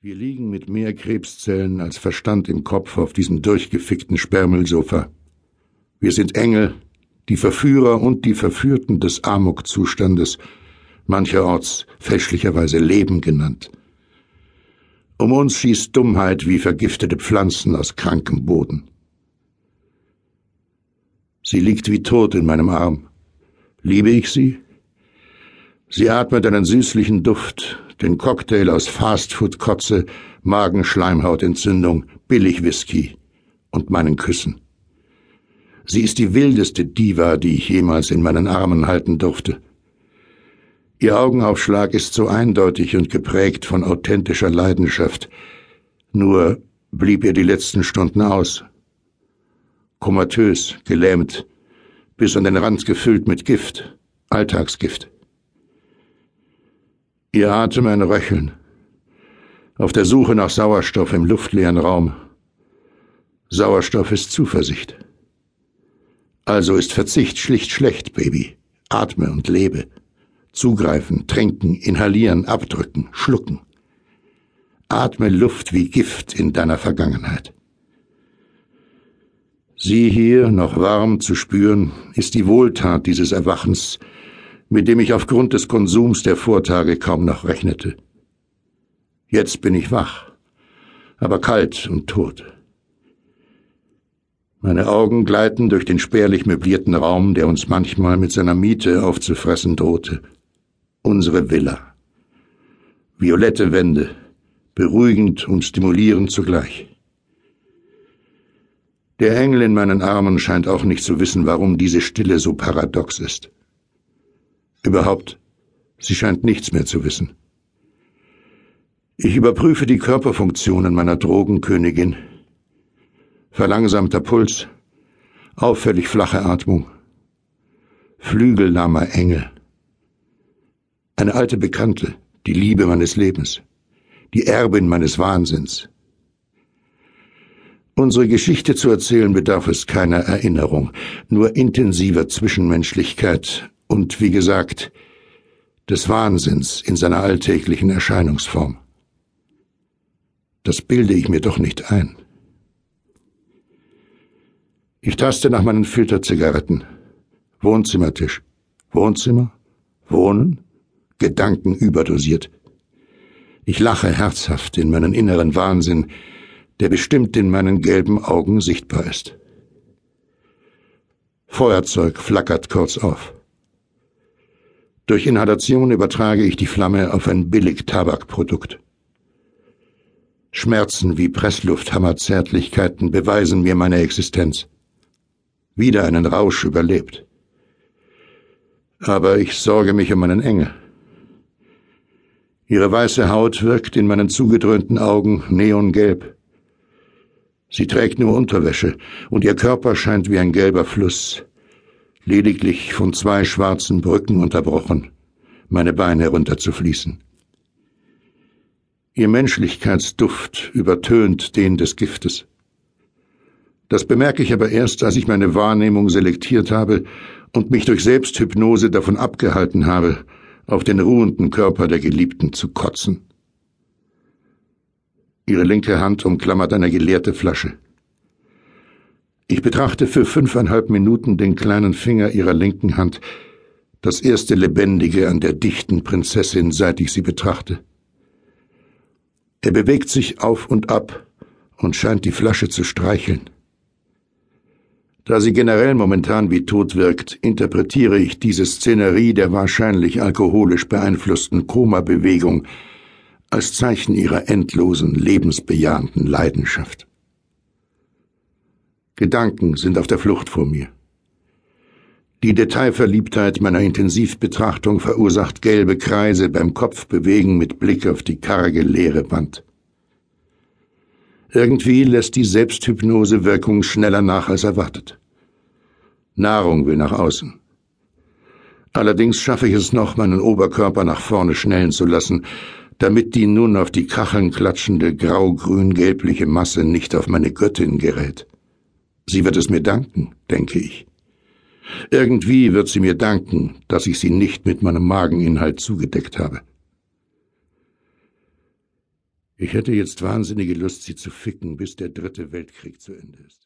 Wir liegen mit mehr Krebszellen als Verstand im Kopf auf diesem durchgefickten Sperrmüllsofa. Wir sind Engel, die Verführer und die Verführten des Amok-Zustandes, mancherorts fälschlicherweise Leben genannt. Um uns schießt Dummheit wie vergiftete Pflanzen aus krankem Boden. Sie liegt wie tot in meinem Arm. Liebe ich sie? Sie atmet einen süßlichen Duft, den Cocktail aus Fastfood-Kotze, Magenschleimhautentzündung, Billigwhisky und meinen Küssen. Sie ist die wildeste Diva, die ich jemals in meinen Armen halten durfte. Ihr Augenaufschlag ist so eindeutig und geprägt von authentischer Leidenschaft. Nur blieb ihr die letzten Stunden aus. Komatös, gelähmt, bis an den Rand gefüllt mit Gift, Alltagsgift. Ihr Atem ein Röcheln. Auf der Suche nach Sauerstoff im luftleeren Raum. Sauerstoff ist Zuversicht. Also ist Verzicht schlicht schlecht, Baby. Atme und lebe. Zugreifen, trinken, inhalieren, abdrücken, schlucken. Atme Luft wie Gift in deiner Vergangenheit. Sie hier, noch warm zu spüren, ist die Wohltat dieses Erwachens, mit dem ich aufgrund des Konsums der Vortage kaum noch rechnete. Jetzt bin ich wach, aber kalt und tot. Meine Augen gleiten durch den spärlich möblierten Raum, der uns manchmal mit seiner Miete aufzufressen drohte. Unsere Villa. Violette Wände, beruhigend und stimulierend zugleich. Der Engel in meinen Armen scheint auch nicht zu wissen, warum diese Stille so paradox ist. Überhaupt, sie scheint nichts mehr zu wissen. Ich überprüfe die Körperfunktionen meiner Drogenkönigin. Verlangsamter Puls, auffällig flache Atmung, flügellahmer Engel. Eine alte Bekannte, die Liebe meines Lebens, die Erbin meines Wahnsinns. Unsere Geschichte zu erzählen bedarf es keiner Erinnerung, nur intensiver Zwischenmenschlichkeit und, wie gesagt, des Wahnsinns in seiner alltäglichen Erscheinungsform. Das bilde ich mir doch nicht ein. Ich taste nach meinen Filterzigaretten. Wohnzimmertisch. Wohnzimmer? Wohnen? Gedanken überdosiert. Ich lache herzhaft in meinen inneren Wahnsinn, der bestimmt in meinen gelben Augen sichtbar ist. Feuerzeug flackert kurz auf. Durch Inhalation übertrage ich die Flamme auf ein Billig-Tabakprodukt. Schmerzen wie Presslufthammerzärtlichkeiten beweisen mir meine Existenz. Wieder einen Rausch überlebt. Aber ich sorge mich um meinen Engel. Ihre weiße Haut wirkt in meinen zugedröhnten Augen neongelb. Sie trägt nur Unterwäsche, und ihr Körper scheint wie ein gelber Fluss, lediglich von zwei schwarzen Brücken unterbrochen, meine Beine herunterzufließen. Ihr Menschlichkeitsduft übertönt den des Giftes. Das bemerke ich aber erst, als ich meine Wahrnehmung selektiert habe und mich durch Selbsthypnose davon abgehalten habe, auf den ruhenden Körper der Geliebten zu kotzen. Ihre linke Hand umklammert eine geleerte Flasche. Ich betrachte für fünfeinhalb Minuten den kleinen Finger ihrer linken Hand, das erste Lebendige an der dichten Prinzessin, seit ich sie betrachte. Er bewegt sich auf und ab und scheint die Flasche zu streicheln. Da sie generell momentan wie tot wirkt, interpretiere ich diese Szenerie der wahrscheinlich alkoholisch beeinflussten Koma-Bewegung als Zeichen ihrer endlosen, lebensbejahenden Leidenschaft. Gedanken sind auf der Flucht vor mir. Die Detailverliebtheit meiner Intensivbetrachtung verursacht gelbe Kreise beim Kopfbewegen mit Blick auf die karge leere Wand. Irgendwie lässt die Selbsthypnose Wirkung schneller nach als erwartet. Nahrung will nach außen. Allerdings schaffe ich es noch, meinen Oberkörper nach vorne schnellen zu lassen, damit die nun auf die Kacheln klatschende grau-grün-gelbliche Masse nicht auf meine Göttin gerät. Sie wird es mir danken, denke ich. Irgendwie wird sie mir danken, dass ich sie nicht mit meinem Mageninhalt zugedeckt habe. Ich hätte jetzt wahnsinnige Lust, sie zu ficken, bis der dritte Weltkrieg zu Ende ist.